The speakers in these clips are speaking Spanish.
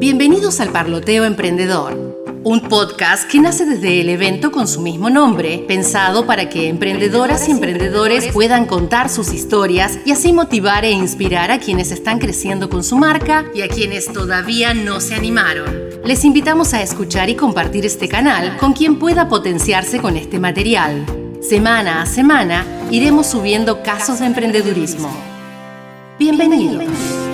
Bienvenidos al Parloteo Emprendedor, un podcast que nace desde el evento con su mismo nombre, pensado para que emprendedoras y emprendedores puedan contar sus historias y así motivar e inspirar a quienes están creciendo con su marca y a quienes todavía no se animaron. Les invitamos a escuchar y compartir este canal con quien pueda potenciarse con este material. Semana a semana iremos subiendo casos de emprendedurismo. Bienvenidos.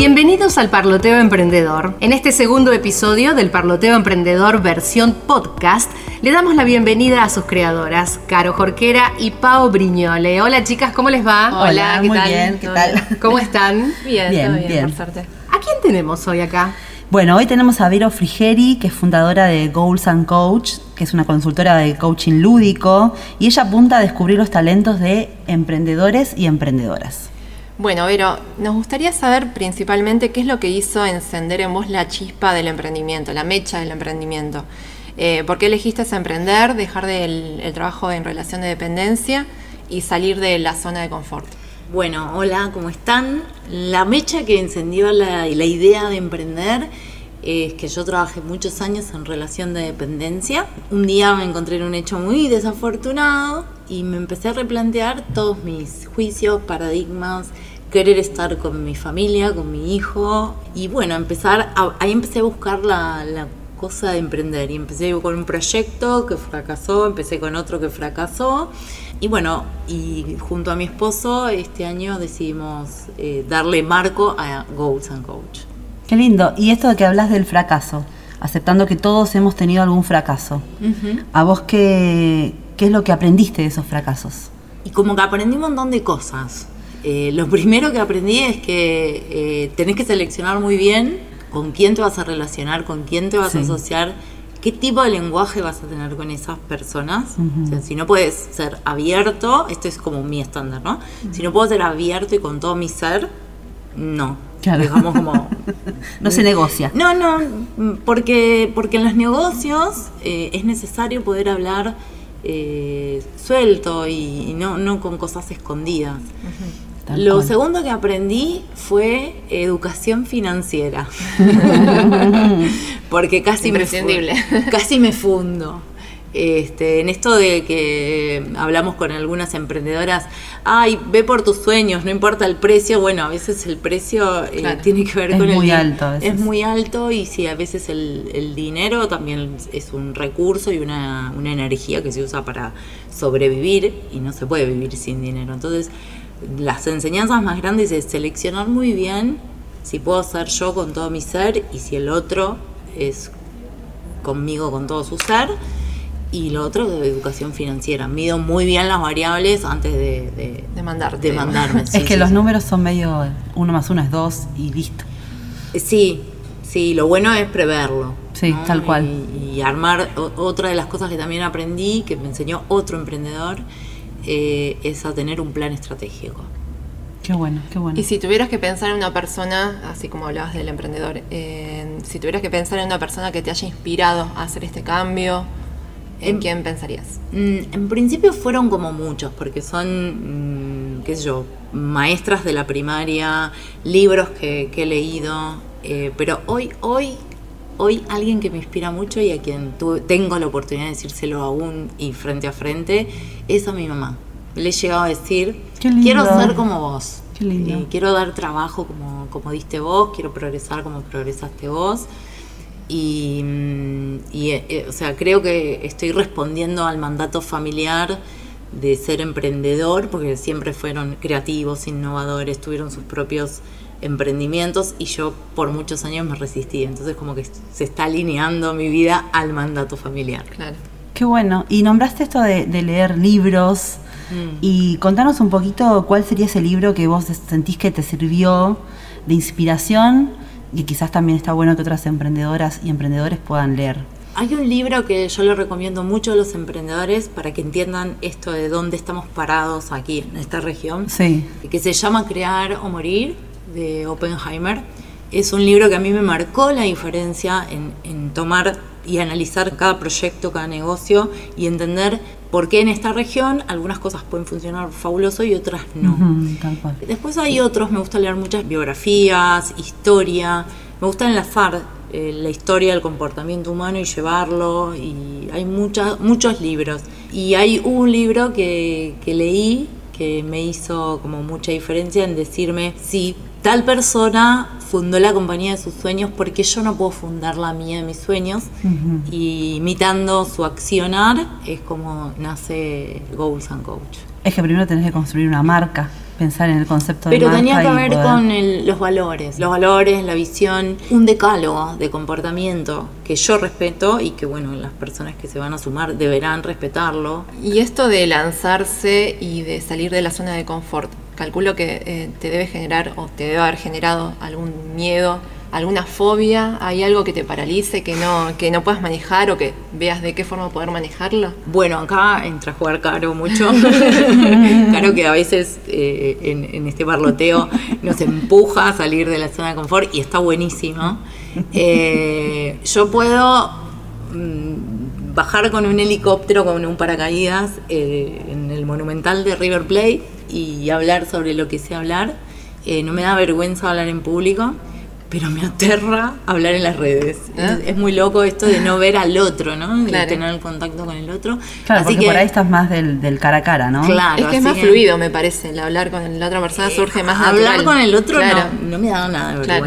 Bienvenidos al Parloteo Emprendedor. En este segundo episodio del Parloteo Emprendedor versión podcast, le damos la bienvenida a sus creadoras, Caro Jorquera y Pau Briñole. Hola chicas, ¿cómo les va? Hola, ¿qué muy tal? bien, ¿qué tal? ¿Cómo están? Bien, bien, bien. por suerte. ¿A quién tenemos hoy acá? Bueno, hoy tenemos a Vero Frigeri, que es fundadora de Goals and Coach, que es una consultora de coaching lúdico, y ella apunta a descubrir los talentos de emprendedores y emprendedoras. Bueno, Vero, nos gustaría saber principalmente qué es lo que hizo encender en vos la chispa del emprendimiento, la mecha del emprendimiento. Eh, ¿Por qué elegiste emprender, dejar del, el trabajo en relación de dependencia y salir de la zona de confort? Bueno, hola, ¿cómo están? La mecha que encendió la, la idea de emprender es que yo trabajé muchos años en relación de dependencia. Un día me encontré en un hecho muy desafortunado y me empecé a replantear todos mis juicios, paradigmas, querer estar con mi familia, con mi hijo y bueno, empezar a- ahí empecé a buscar la, cosa de emprender y empecé con un proyecto que fracasó, empecé con otro que fracasó y bueno, y junto a mi esposo este año decidimos eh, darle marco a Goals and Coach. Qué lindo. Y esto de que hablas del fracaso, aceptando que todos hemos tenido algún fracaso. ¿A vos qué, qué es lo que aprendiste de esos fracasos? Y como que aprendí un montón de cosas. Eh, lo primero que aprendí es que eh, tenés que seleccionar muy bien con quién te vas a relacionar, con quién te vas a asociar, qué tipo de lenguaje vas a tener con esas personas. O sea, si no puedes ser abierto, esto es como mi estándar, ¿no? Si no puedo ser abierto y con todo mi ser, no. Claro. Digamos como... No se negocia. No, no, porque, porque en los negocios eh, es necesario poder hablar eh, suelto y, y no, no con cosas escondidas. Tal Lo cual. segundo que aprendí fue educación financiera. porque casi me, casi me fundo. Este, en esto de que hablamos con algunas emprendedoras, ay, ve por tus sueños, no importa el precio. Bueno, a veces el precio eh, Claro. tiene que ver Es con el muy di- alto a veces. Es muy alto y sí, a veces el, el dinero también es un recurso y una, una energía que se usa para sobrevivir y no se puede vivir sin dinero. Entonces, las enseñanzas más grandes es seleccionar muy bien si puedo ser yo con todo mi ser y si el otro es conmigo con todo su ser. Y lo otro de educación financiera. Mido muy bien las variables antes de, de, De mandarte. de mandarme. es que sí, los sí. números son medio uno más uno es dos y listo. Sí, sí, lo bueno es preverlo. Sí, tal cual. Y, y armar, o- otra de las cosas que también aprendí, que me enseñó otro emprendedor, eh, es a tener un plan estratégico. Qué bueno, qué bueno. Y si tuvieras que pensar en una persona, así como hablabas del emprendedor, eh, si tuvieras que pensar en una persona que te haya inspirado a hacer este cambio, ¿en Em- quién pensarías? Mm, En principio fueron como muchos, porque son, mm, qué sé yo, maestras de la primaria, libros que, que he leído, eh, pero hoy, hoy, hoy alguien que me inspira mucho y a quien tu- tengo la oportunidad de decírselo aún y frente a frente, es a mi mamá. Le he llegado a decir, quiero ser como vos, Qué lindo. Eh, quiero dar trabajo como, como diste vos, quiero progresar como progresaste vos. Y, mm, y, eh, eh, o sea, creo que estoy respondiendo al mandato familiar de ser emprendedor, porque siempre fueron creativos, innovadores, tuvieron sus propios emprendimientos y yo por muchos años me resistí. Entonces como que se está alineando mi vida al mandato familiar. Claro. Qué bueno. Y nombraste esto de, de leer libros. Mm. Y contanos un poquito cuál sería ese libro que vos sentís que te sirvió de inspiración y quizás también está bueno que otras emprendedoras y emprendedores puedan leer. Hay un libro que yo le recomiendo mucho a los emprendedores para que entiendan esto de dónde estamos parados aquí en esta región. Sí. que se llama Crear o Morir, de Oppenheimer. Es un libro que a mí me marcó la diferencia en, en tomar y analizar cada proyecto, cada negocio y entender por qué en esta región algunas cosas pueden funcionar fabuloso y otras no. Ujú, tal cual. Después hay otros, me gusta leer muchas biografías, historia, me gusta enlazar eh, la historia del comportamiento humano y llevarlo, y hay muchas muchos libros. Y hay un libro que, que leí que me hizo como mucha diferencia en decirme si tal persona fundó la compañía de sus sueños, porque yo no puedo fundar la mía de mis sueños? Y imitando su accionar es como nace Goals and Coach. Es que primero tenés que construir una marca, pensar en el concepto de Pero tenía que ver poder- con el- los valores, los valores, la visión, un decálogo de comportamiento que yo respeto y que bueno, las personas que se van a sumar deberán respetarlo. Y esto de lanzarse y de salir de la zona de confort, calculo que eh, te debe generar o te debe haber generado algún miedo, alguna fobia, hay algo que te paralice, que no, que no puedas manejar o que veas de qué forma poder manejarlo. Bueno, acá entra a jugar Caro mucho. Caro que a veces eh, en, en este parloteo nos empuja a salir de la zona de confort y está buenísimo. Eh, yo puedo mm, bajar con un helicóptero, con un paracaídas eh, en el monumental de River Plate y hablar sobre lo que sé hablar. Eh, no me da vergüenza hablar en público, pero me aterra hablar en las redes. Ah. Es, es muy loco esto de no ver al otro, ¿no? De Claro. tener el contacto con el otro. Claro, Así porque que, por ahí estás más del, del cara a cara, ¿no? Claro, es que es más fluido, me parece, el hablar con la otra persona surge más Hablar natural. con el otro Claro. no, no me da nada de Claro.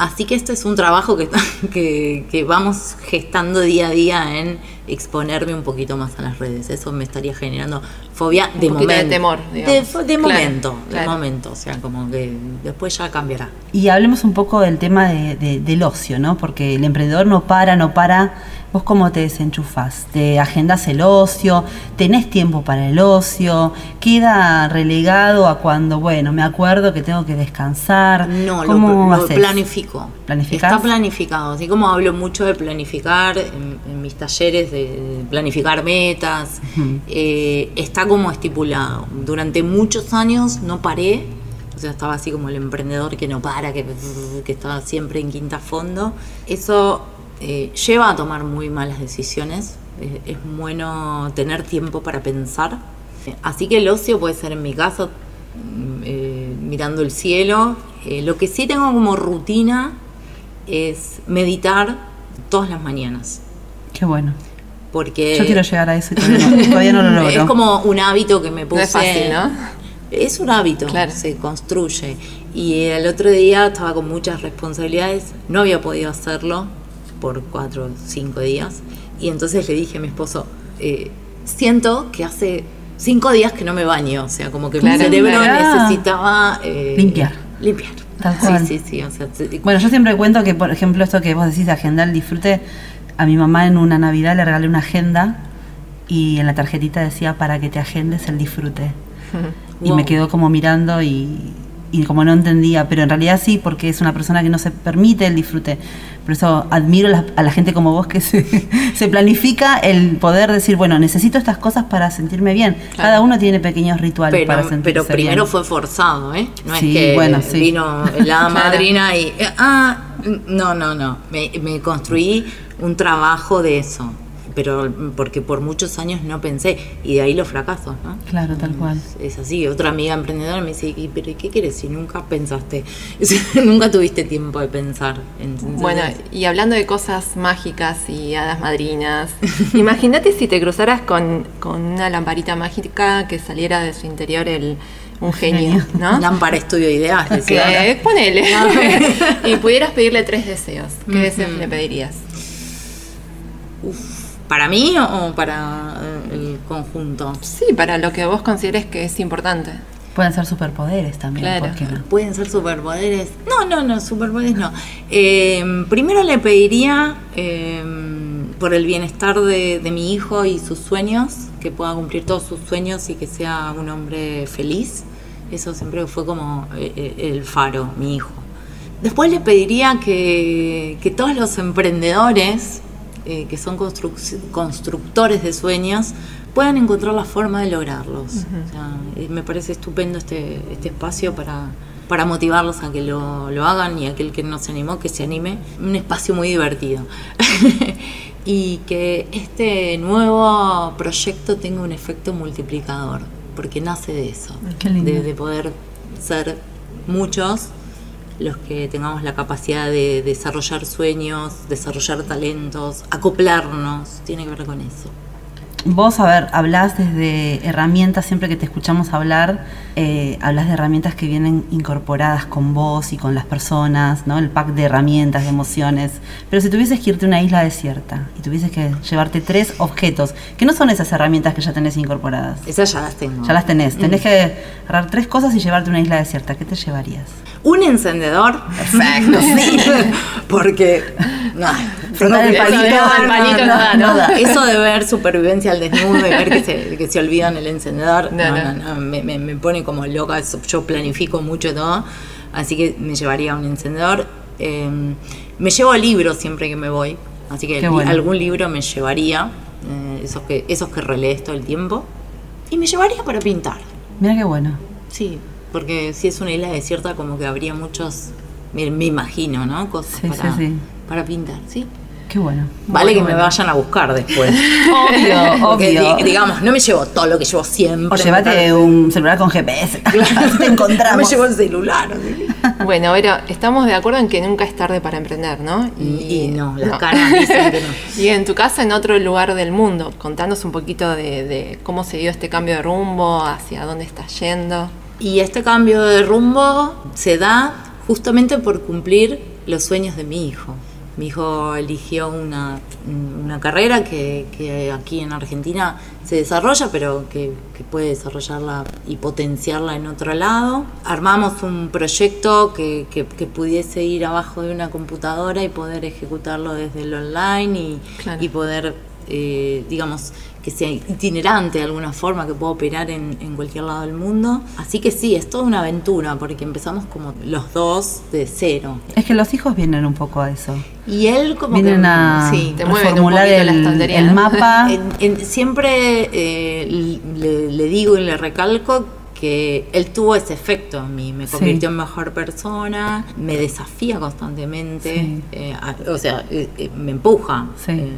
Así que este es un trabajo que, que, que vamos gestando día a día en exponerme un poquito más a las redes. Eso me estaría generando fobia de momento. de temor, De, digamos. fo- de Claro, momento, de momento. O sea, como que después ya cambiará. Y hablemos un poco del tema de- de- del ocio, ¿no? Porque el emprendedor no para, no para. ¿Vos cómo te desenchufás? ¿Te agendas el ocio? ¿Tenés tiempo para el ocio? ¿Queda relegado a cuando, bueno, me acuerdo que tengo que descansar? No, lo, ¿Cómo lo haces? planifico. ¿Planificás? Está planificado. Así como hablo mucho de planificar en, en mis talleres, de, planificar metas, eh, está como estipulado. Durante muchos años no paré. O sea, estaba así como el emprendedor que no para, que, que está siempre en quinta fondo. Eso eh, lleva a tomar muy malas decisiones. Es, es bueno tener tiempo para pensar. Así que el ocio puede ser en mi caso mm, eh, mirando el cielo. Eh, lo que sí tengo como rutina es meditar todas las mañanas. Qué bueno. Porque Yo quiero llegar a eso todavía no, todavía no lo logro. es como un hábito que me No puse. es fácil, ¿no? Es un hábito, Claro. se construye. Y el otro día estaba con muchas responsabilidades, no había podido hacerlo por cuatro o cinco días. Y entonces le dije a mi esposo, eh, siento que hace cinco días que no me baño, o sea, como que Claro, mi cerebro claro. necesitaba... eh, Limpiar. Limpiar. Tal cual. Sí, sí, sí. O sea, se- Bueno, yo siempre cuento que, por ejemplo, esto que vos decís de agendar el disfrute, a mi mamá en una Navidad le regalé una agenda y en la tarjetita decía para que te agendes el disfrute. Y Wow. me quedó como mirando y, y como no entendía, pero en realidad sí, porque es una persona que no se permite el disfrute. Por eso admiro la- a la gente como vos que se, se planifica el poder decir, bueno, necesito estas cosas para sentirme bien. Cada uno tiene pequeños rituales para pero, sentirse pero primero bien. fue forzado, ¿eh? No Sí, es que bueno, sí. vino la madrina y... ah, no, no, no. Me, me construí un trabajo de eso. Pero porque por muchos años no pensé. Y de ahí los fracasos, ¿no? Claro, tal cual. Es así. Otra amiga emprendedora me dice, "¿Y- ¿pero qué quieres si nunca pensaste? Nunca tuviste tiempo de pensar. Entonces, Bueno, y hablando de cosas mágicas y hadas madrinas, imagínate si te cruzaras con, con una lamparita mágica que saliera de su interior el, un genio, ¿no? Lámpara Estudio Ideas, decía ahora. Que, ponele. y pudieras pedirle tres deseos. ¿Qué deseos le pedirías? ¿Para mí o para eh, el conjunto? Sí, para lo que vos consideres que es importante. Pueden ser superpoderes también, Claro. ¿por qué no? ¿Pueden ser superpoderes? No, no, no, superpoderes no. Eh, primero le pediría eh, por el bienestar de, de mi hijo y sus sueños, que pueda cumplir todos sus sueños y que sea un hombre feliz. Eso siempre fue como eh, eh, el faro, mi hijo. Después le pediría que, que todos los emprendedores eh, que son construc- constructores de sueños puedan encontrar la forma de lograrlos. O sea, eh, me parece estupendo este, este espacio para, para motivarlos a que lo, lo hagan y aquel que no se animó, que se anime. Un espacio muy divertido. y que este nuevo proyecto tenga un efecto multiplicador, porque nace de eso, de poder ser muchos los que tengamos la capacidad de desarrollar sueños, desarrollar talentos, acoplarnos, tiene que ver con eso. Vos, a ver, hablás desde herramientas, siempre que te escuchamos hablar, eh, hablas de herramientas que vienen incorporadas con vos y con las personas, ¿no? El pack de herramientas, de emociones. Pero si tuvieses que irte a una isla desierta y tuvieses que llevarte tres objetos, que no son esas herramientas que ya tenés incorporadas, Esas ya las tengo. ya las tenés, tenés que agarrar tres cosas y llevarte a una isla desierta, ¿qué te llevarías? Un encendedor. Perfecto, sí. Porque. No, Frotar el Eso de- palito, el palito no da, ¿no? Eso de ver supervivencia al desnudo y ver que se, que se olvidan el encendedor, No, no, me, me- me pone como loca. eso, Yo planifico mucho todo, así que me llevaría un encendedor. Eh, me llevo libros siempre que me voy, así que bueno. algún libro me llevaría, eh, esos, que, esos que relees todo el tiempo. Y me llevaría para pintar, Mira qué bueno. sí, porque si es una isla desierta, como que habría muchos, me, me imagino, ¿no? Cosas Sí, para, sí, sí. para pintar, sí. Qué bueno. Vale que Bueno, me vayan a buscar después. Obvio, Porque, obvio. di- digamos, no me llevo todo lo que llevo siempre. O llévate un celular con GPS. Así te No me encontramos. llevo el celular. Bueno, Vera, estamos de acuerdo en que nunca es tarde para emprender, ¿no? Y, y no, las caras dicen que no. Y en tu casa, en otro lugar del mundo, contanos un poquito de, de cómo se dio este cambio de rumbo, hacia dónde estás yendo. Y este cambio de rumbo se da justamente por cumplir los sueños de mi hijo. Mi hijo eligió una, una carrera que, que aquí en Argentina se desarrolla, pero que, que puede desarrollarla y potenciarla en otro lado. Armamos un proyecto que, que- pudiese ir abajo de una computadora y poder ejecutarlo desde el online y, Claro. y poder, eh, digamos, que sea itinerante de alguna forma, que pueda operar en, en cualquier lado del mundo. Así que sí, es toda una aventura, porque empezamos como los dos de cero. Es que los hijos vienen un poco a eso. Y él como Vienen que... a sí, te mueven un reformular poquito la el, el mapa. En- en- siempre eh, le, le digo y le recalco que él tuvo ese efecto en mí, me Sí. convirtió en mejor persona, me desafía constantemente, Sí. eh, a- o sea, eh, eh, me empuja. Sí. eh,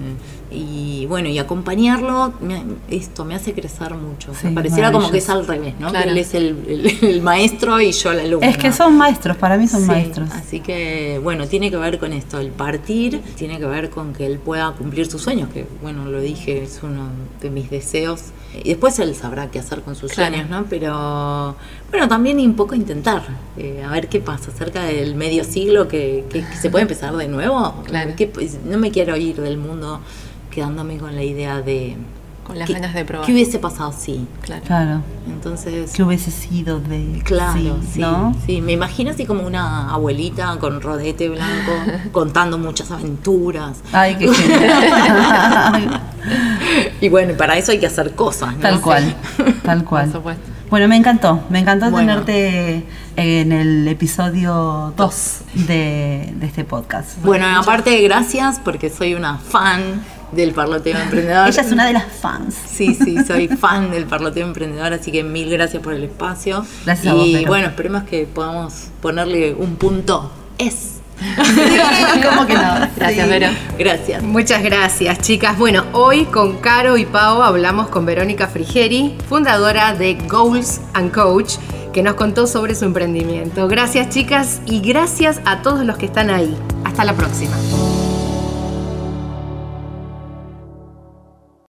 y bueno, y acompañarlo, me- esto me hace crecer mucho. O sea, Sí, pareciera como que es al revés, ¿no? Claro. Que él es el, el- el maestro y yo la alumna. es que son maestros, para mí son Sí, maestros. Así que, bueno, tiene que ver con esto, el partir, tiene que ver con que él pueda cumplir sus sueños, que, bueno, lo dije, es uno de mis deseos. Y después él sabrá qué hacer con sus Claro. sueños, ¿no? Pero, bueno, también un poco intentar, eh, a ver qué pasa cerca del medio siglo, que, que- que se puede empezar de nuevo. Claro. Que, pues, no me quiero ir del mundo quedándome con la idea de... Con las ¿qué- ganas de probar. ¿Qué hubiese pasado si? Claro. Claro. Entonces... ¿Qué hubiese sido de Claro, sí, sí, ¿no? sí, me imagino así como una abuelita con rodete blanco contando muchas aventuras. Ay, qué genial. Y bueno, y para eso hay que hacer cosas, ¿no? tal Sí. cual, tal cual. Por supuesto. Bueno, me encantó, me encantó Bueno. tenerte en el episodio 2 de, de este podcast. Bueno, aparte gracias porque soy una fan del parloteo emprendedor. Ella es una de las fans. Sí, sí, soy fan del parloteo emprendedor, así que mil gracias por el espacio. Gracias a y vos, Vero. bueno, esperemos que podamos ponerle un punto es. ¿Cómo que no? Gracias, Sí. Vero. Gracias. Muchas gracias, chicas. Bueno, hoy con Caro y Pau hablamos con Verónica Frigeri, fundadora de Goals and Coach, que nos contó sobre su emprendimiento. Gracias, chicas, y gracias a todos los que están ahí. Hasta la próxima.